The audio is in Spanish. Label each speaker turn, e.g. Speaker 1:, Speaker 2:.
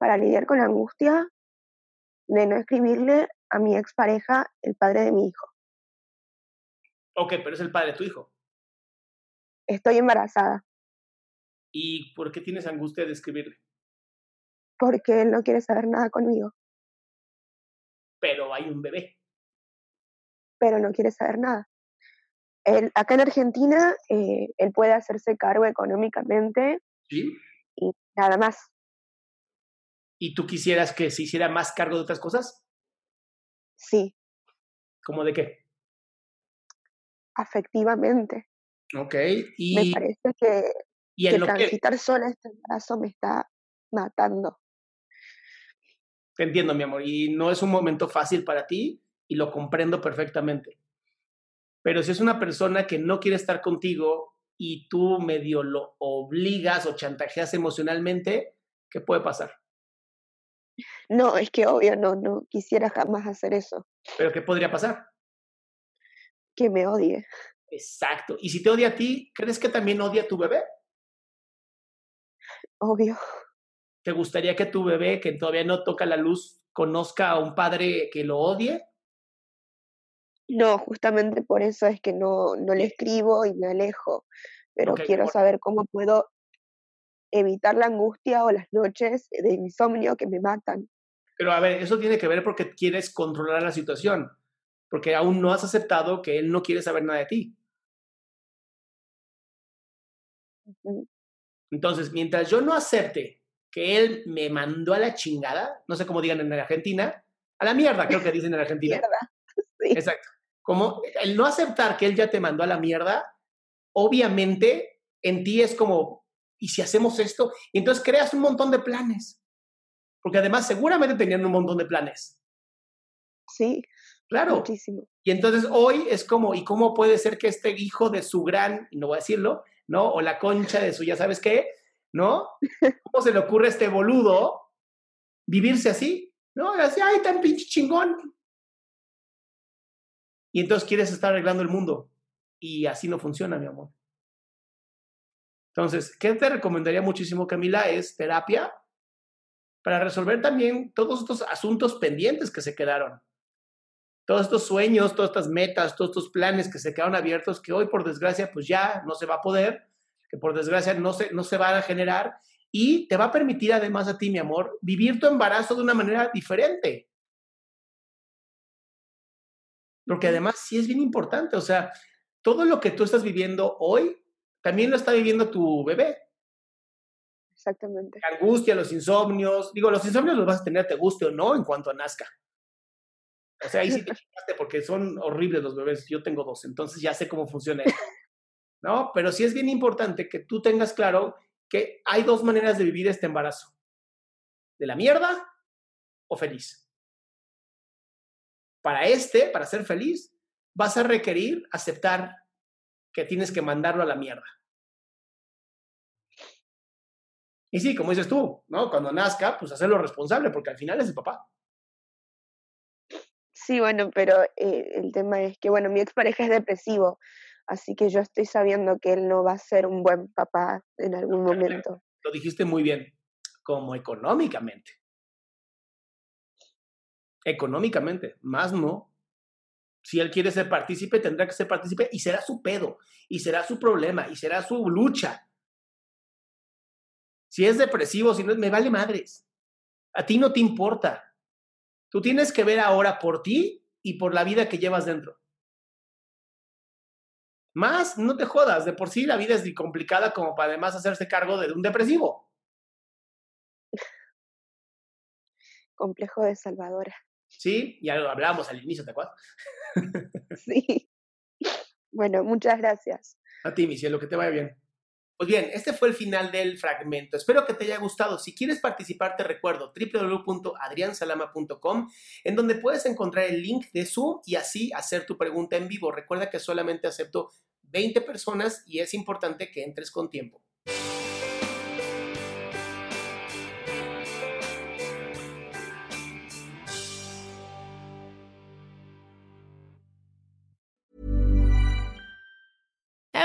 Speaker 1: para lidiar con la angustia de no escribirle a mi expareja, el padre de mi hijo?
Speaker 2: Ok, pero es el padre de tu hijo.
Speaker 1: Estoy embarazada
Speaker 2: ¿Y por qué tienes angustia de escribirle?
Speaker 1: porque él no quiere saber nada conmigo,
Speaker 2: Pero hay un bebé.
Speaker 1: pero no quiere saber nada. Él, acá en Argentina, eh, él puede hacerse cargo económicamente
Speaker 2: ¿Sí?
Speaker 1: y nada más.
Speaker 2: ¿Y tú quisieras que se hiciera más cargo de otras cosas?
Speaker 1: Sí,
Speaker 2: ¿Cómo de qué?
Speaker 1: afectivamente.
Speaker 2: Ok.
Speaker 1: Me
Speaker 2: Y,
Speaker 1: parece que,
Speaker 2: y
Speaker 1: que
Speaker 2: lo que
Speaker 1: transitar sola este embarazo me está matando.
Speaker 2: te entiendo, mi amor, y no es un momento fácil para ti y lo comprendo perfectamente. Pero si es una persona que no quiere estar contigo y tú medio lo obligas o chantajeas emocionalmente, ¿qué puede pasar?
Speaker 1: No, es que obvio, no, no quisiera jamás hacer eso,
Speaker 2: ¿Pero qué podría pasar?
Speaker 1: que me odie.
Speaker 2: Exacto. Y si te odia a ti, ¿crees que también odia a tu bebé?
Speaker 1: Obvio.
Speaker 2: ¿Te gustaría que tu bebé, que todavía no toca la luz, conozca a un padre que lo odie?
Speaker 1: No, justamente por eso es que no, no le escribo y me alejo, pero quiero
Speaker 2: por-
Speaker 1: saber cómo puedo evitar la angustia o las noches de insomnio que me matan.
Speaker 2: Pero a ver, eso tiene que ver porque quieres controlar la situación, porque aún no has aceptado que él no quiere saber nada de ti. Entonces, mientras yo no acepte que él me mandó a la chingada, no sé cómo digan en Argentina, a la mierda, creo que dicen en Argentina.
Speaker 1: Mierda. Sí.
Speaker 2: Exacto. Como el no aceptar que él ya te mandó a la mierda, obviamente en ti es como, ¿y si hacemos esto? Y entonces creas un montón de planes. Porque además seguramente tenían un montón de planes.
Speaker 1: Sí,
Speaker 2: Claro.
Speaker 1: muchísimo.
Speaker 2: Y entonces hoy es como, ¿y cómo puede ser que este hijo de su gran, no voy a decirlo, ¿no? O la concha de su ya sabes qué, ¿no? ¿Cómo se le ocurre a este boludo vivirse así? ¿No? Y así, ay, tan pinche chingón. Y entonces quieres estar arreglando el mundo. Y así no funciona, mi amor. Entonces, ¿qué te recomendaría muchísimo, Camila? Es terapia para resolver también todos estos asuntos pendientes que se quedaron todos estos sueños, todas estas metas, todos estos planes que se quedaron abiertos, que hoy por desgracia pues ya no se va a poder, que por desgracia no se, no se van a generar y te va a permitir además a ti, mi amor, vivir tu embarazo de una manera diferente. Porque además sí es bien importante, o sea, todo lo que tú estás viviendo hoy, también lo está viviendo tu bebé.
Speaker 1: Exactamente.
Speaker 2: La angustia, los insomnios, digo, los insomnios los vas a tener, te guste o no, en cuanto nazca. O sea, ahí sí te chingaste porque son horribles los bebés. Yo tengo dos, entonces ya sé cómo funciona esto. ¿No? Pero sí es bien importante que tú tengas claro que hay dos maneras de vivir este embarazo. De la mierda o feliz. Para este, para ser feliz, vas a requerir aceptar que tienes que mandarlo a la mierda. Y sí, como dices tú, ¿no? Cuando nazca, pues hacerlo responsable, porque al final es el papá.
Speaker 1: Sí, bueno, pero eh, el tema es que, bueno, mi expareja es depresivo, así que yo estoy sabiendo que él no va a ser un buen papá en algún momento.
Speaker 2: Lo dijiste muy bien, como económicamente. Económicamente, más no. Si él quiere ser partícipe, tendrá que ser partícipe y será su pedo, y será su problema, y será su lucha. Si es depresivo, si no, me vale madres. A ti no te importa. Tú tienes que ver ahora por ti y por la vida que llevas dentro. Más, no te jodas, de por sí la vida es complicada como para además hacerse cargo de un depresivo.
Speaker 1: Complejo de Salvadora.
Speaker 2: Sí, ya lo hablamos al inicio, ¿te acuerdas?
Speaker 1: sí. Bueno, muchas gracias.
Speaker 2: A ti, mi cielo, que te vaya bien. Pues bien, este fue el final del fragmento. Espero que te haya gustado. Si quieres participar, te recuerdo www.adriansalama.com, en donde puedes encontrar el link de Zoom y así hacer tu pregunta en vivo. Recuerda que solamente acepto 20 personas y es importante que entres con tiempo.